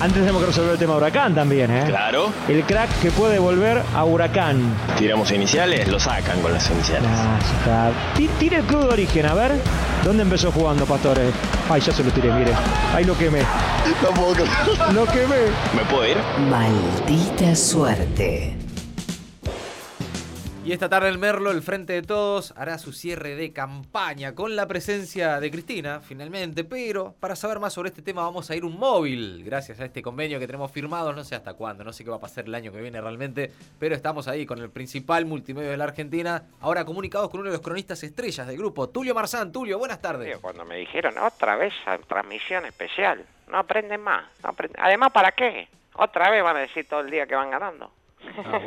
Antes tenemos que resolver el tema Huracán también, ¿eh? Claro. El crack que puede volver a Huracán. Tiramos iniciales, lo sacan con las iniciales. Ah, ya está. Ti- Tire el club de origen, a ver. ¿Dónde empezó jugando, Pastores? Ay, ya se lo tiré, mire. Ahí lo quemé. No puedo creer. Lo quemé. ¿Me puedo ir? Maldita suerte. Y esta tarde el Merlo, el Frente de Todos, hará su cierre de campaña con la presencia de Cristina, finalmente. Pero para saber más sobre este tema vamos a ir un móvil, gracias a este convenio que tenemos firmado. No sé hasta cuándo, no sé qué va a pasar el año que viene realmente, pero estamos ahí con el principal multimedio de la Argentina. Ahora comunicados con uno de los cronistas estrellas del grupo, Tulio Marzán. Tulio, buenas tardes. Cuando me dijeron otra vez a transmisión especial, no aprenden más. no aprenden- Además, ¿para qué? Otra vez van a decir todo el día que van ganando. Ah,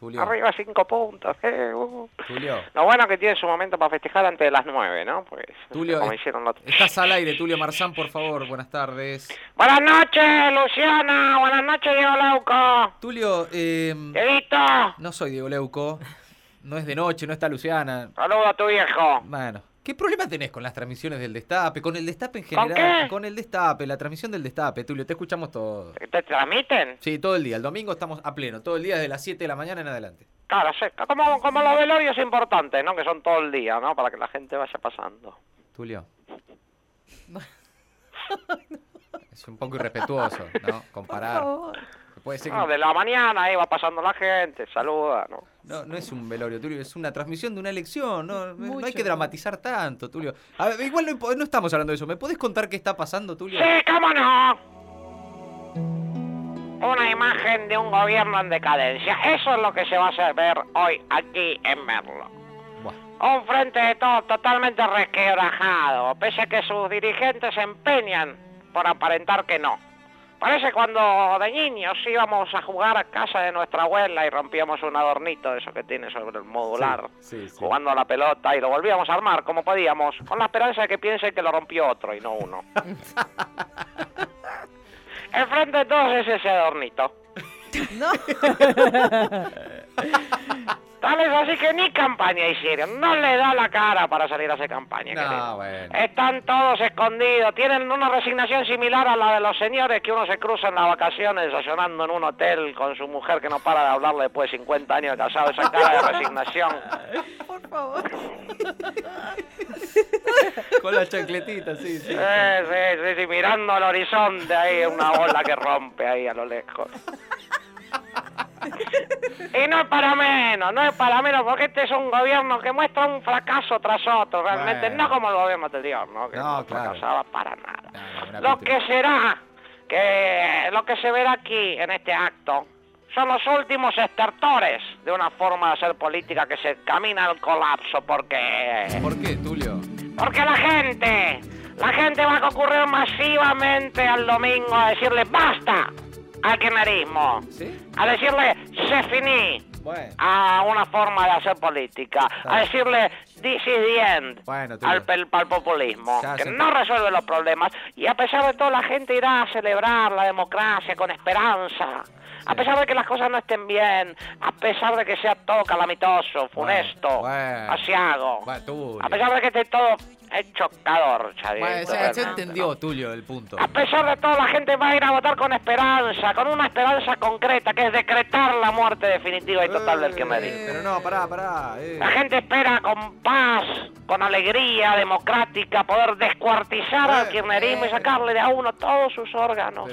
bueno. Arriba cinco puntos. eh, uh. Tulio, Lo bueno que tiene su momento para festejar antes de las nueve, ¿no? Pues, Tulio, como hicieron los... estás al aire, Tulio Marzán, por favor, buenas tardes. Buenas noches, Luciana. Buenas noches, Diego Lauco. Tulio, eh, Dieguito, no soy Diego Leuco, no es de noche, no está Luciana. saludo a tu viejo. Bueno, ¿qué problema tenés con las transmisiones del Destape? Con el Destape en ¿Con general. qué? el Destape, la transmisión del Destape, Tulio, te escuchamos todo. ¿Te transmiten? Sí, todo el día. El domingo estamos a pleno, todo el día desde las 7 de la mañana en adelante. Claro. Como, como los velorios importantes, ¿no? Que son todo el día, ¿no? Para que la gente vaya pasando. Tulio. Es un poco irrespetuoso, ¿no? Comparar. Puede ser que- No, de la mañana ahí va pasando la gente, saluda, ¿no? No, no es un velorio, Tulio, es una transmisión de una elección. No, no hay que dramatizar tanto, Tulio. A ver, igual no, estamos hablando de eso. ¿Me podés contar qué está pasando, Tulio? Sí, cómo no. Una imagen de un gobierno en decadencia. Eso es lo que se va a hacer ver hoy aquí en Merlo. Buah. Un frente de todos totalmente resquebrajado, pese a que sus dirigentes se empeñan por aparentar que no. Parece cuando de niños íbamos a jugar a casa de nuestra abuela y rompíamos un adornito de eso que tiene sobre el modular, Sí, sí. jugando a la pelota y lo volvíamos a armar como podíamos, con la esperanza de que piensen que lo rompió otro y no uno. El frente de todos es ese adornito. No. Tal es así que ni campaña hicieron. No le da la cara para salir a hacer campaña. No, bueno. Están todos escondidos. Tienen una resignación similar a la de los señores que uno se cruza en las vacaciones desayunando en un hotel con su mujer que no para de hablarle después de 50 años de casado. Esa cara de resignación. Por favor. Con la chancletita, sí, sí. Eh, sí, sí, sí, mirando al horizonte ahí, una ola que rompe ahí a lo lejos. Y no es para menos, no es para menos, porque este es un gobierno que muestra un fracaso tras otro, realmente, Bueno. no como el gobierno anterior, ¿no? Que No, no, claro. fracasaba para nada. No, Lo pintura. que será, que lo que se verá aquí en este acto, son los últimos estertores de una forma de hacer política que se camina al colapso, porque... ¿Por qué, Tulio? Porque la gente, la gente va a concurrir masivamente al domingo a decirle basta al kirchnerismo, ¿Sí? a decirle se finí Bueno. a una forma de hacer política, a decirle this is the end Bueno, al, al populismo, Ya que no resuelve los problemas. Y a pesar de todo la gente irá a celebrar la democracia con esperanza. A pesar de que las cosas no estén bien, a pesar de que sea todo calamitoso, funesto, bueno. asiago, Bueno, a pesar de que esté todo hecho cadorcha, Bueno, se, entendió, ¿no? Tulio, el punto. A pesar de todo, la gente va a ir a votar con esperanza, con una esperanza concreta, que es decretar la muerte definitiva y total del kirchnerismo. Eh, Pero no, pará, pará. eh. La gente espera con paz, con alegría democrática, poder descuartizar al Eh, kirchnerismo y eh. sacarle de a uno todos sus órganos.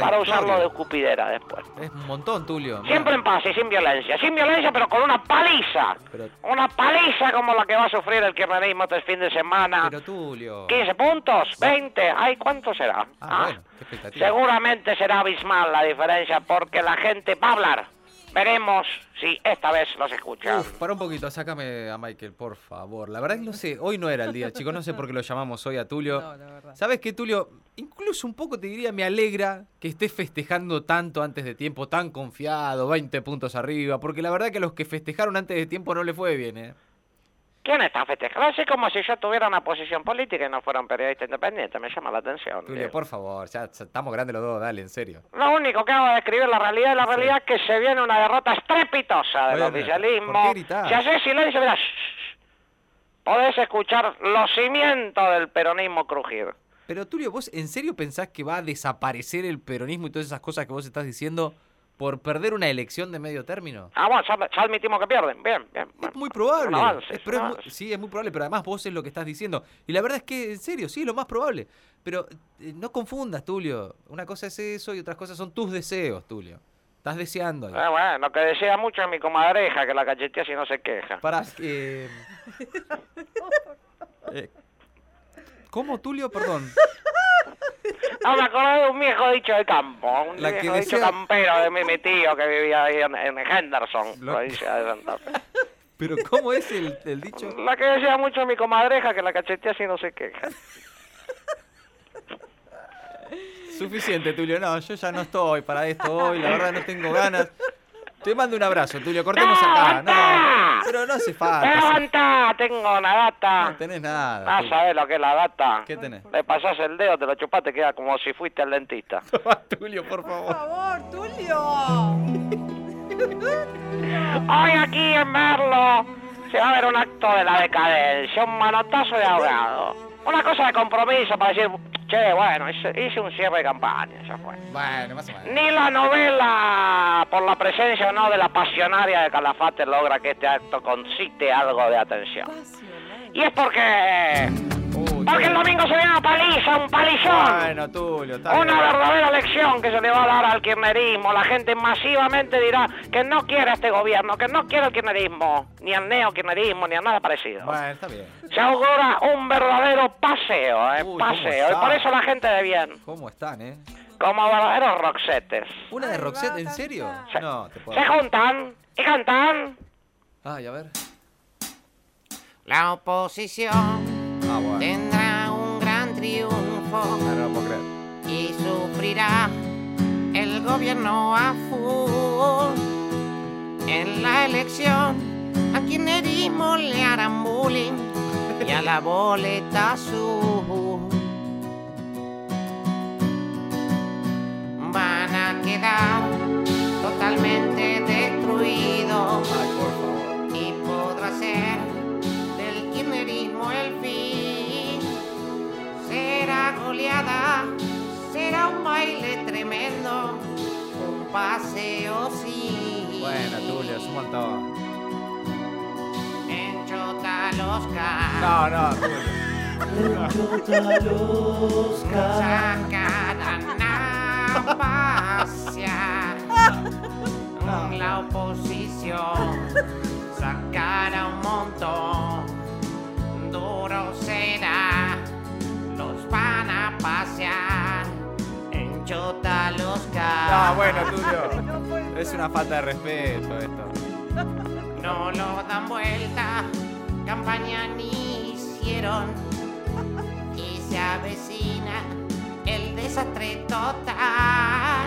Para usarlo de escupidera después. Es un montón, Tulio. Siempre en paz y sin violencia. Sin violencia, pero con una paliza. Pero- Una paliza como la que va a sufrir el kirchnerismo este fin de semana. Pero Tulio. 15 puntos, 20, ay, ¿cuánto será? Ah, bueno, qué expectativa. Seguramente será abismal la diferencia porque la gente va a hablar. Veremos si esta vez los escuchan. Uf, para un poquito, sácame a Michael, por favor. La verdad que no sé, hoy no era el día, chicos, no sé por qué lo llamamos hoy a Tulio. No, la verdad. ¿Sabes qué, Tulio? Incluso un poco te diría, me alegra que estés festejando tanto antes de tiempo, tan confiado, 20 puntos arriba, porque la verdad que a los que festejaron antes de tiempo no le fue bien, ¿eh? ¿Quién está festejando? Así como si yo tuviera una posición política y no fuera un periodista independiente. Me llama la atención. Tulio, por favor, ya ya estamos grandes los dos, dale, en serio. Lo único que hago es describir la realidad y la realidad es que se viene una derrota estrepitosa del oficialismo. Si haces silencio, shh, podés escuchar los cimientos del peronismo crujir. Pero Tulio, ¿vos en serio pensás que va a desaparecer el peronismo y todas esas cosas que vos estás diciendo por perder una elección de medio término? Ah, bueno, ya, ya admitimos que pierden. Bien, bien. Es bueno. muy probable. Un avance, Es- es pero un es muy- avance. sí, es muy probable, pero además vos es lo que estás diciendo. Y la verdad es que, en serio, sí, es lo más probable. Pero eh, no confundas, Tulio. Una cosa es eso y otras cosas son tus deseos, Tulio. Estás deseando. ahí. Eh, bueno, lo que desea mucho es mi comadreja, que la cachetea si no se queja. Para. eh, eh, ¿Cómo, Tulio? Perdón. Ah, me acordé de un viejo dicho de campo, un La viejo dicho campero de mi, mi tío que vivía ahí en, en Henderson, Lo- provincia de Santa Fe. Pero ¿cómo es el, el dicho? La que desea mucho mi comadreja, que la cachetea si no se queja. Suficiente, Tulio. No, yo ya no estoy para esto hoy. La verdad no tengo ganas. Te mando un abrazo, Tulio. Cortemos acá. No, pero no hace falta. ¡Levanta! Tengo una data. No tenés nada. Ah. ¿sabes lo que es la data? ¿Qué tenés? Le pasás el dedo, te lo chupaste, queda como si fuiste al dentista. Tulio, por Por favor. favor, Tulio. Hoy aquí en Merlo se va a ver un acto de la decadencia, un manotazo de ahogado. Una cosa de compromiso para decir, che, bueno, hice, hice un cierre de campaña, ya fue. Bueno, más o menos. Ni la novela, por la presencia o no de la pasionaria de Calafate, logra que este acto concite algo de atención. Y es porque... Porque el domingo se viene una paliza, un palizón. Bueno, Tulio, está Una bien. verdadera lección que se le va a dar al kirchnerismo. La gente masivamente dirá que no quiere a este gobierno, que no quiere el kirchnerismo, ni el neokirchnerismo, ni a nada parecido. Bueno, está bien. Se augura un verdadero paseo, ¿eh? Uy, ¿cómo paseo. Y está? por eso la gente de bien, ¿Cómo están, eh? como verdaderos roxetes, ¿Una de va, en serio? Se- No, te puedo. se juntan y cantan. Ay, a ver. La oposición Ah, bueno. Triunfo no creer. y sufrirá el gobierno a full. En la elección a kirchnerismo le harán bullying y a la boleta azul. Van a quedar totalmente será un baile tremendo, un paseo sí. Bueno, Tulio, es un montón. En Chota los No, no, Tulio. sacarán a pasear. La oposición sacará un montón. Duro será, pasear. En Chota los No, bueno, Tulio. Es una falta de respeto esto. No lo dan vuelta, campaña ni hicieron. Y se avecina el desastre total.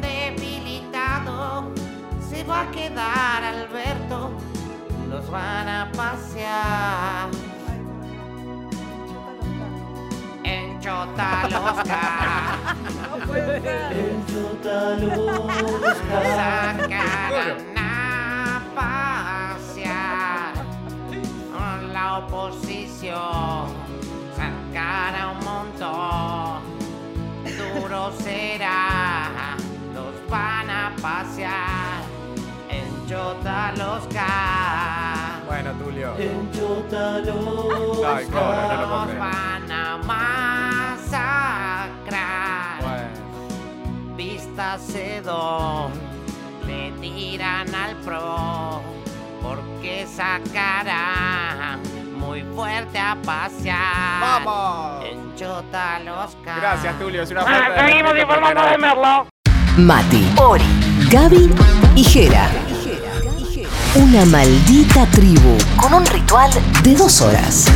Debilitado se va a quedar Chotalosca No puede ser. sacarán a pasear. La oposición sacará un montón. Duro será, los van a pasear. En Chotalosca. Bueno, Tulio. Ay, cobra, no lo Los. Le tiran al pro porque sacará muy fuerte a pasear ¡Vamos! en Chota los Gracias, Tulio. Es una Ah, falta de seguimos respeto informando de. Merlo. Mati, Ori, Gaby y Jera. Una maldita tribu con un ritual de dos horas.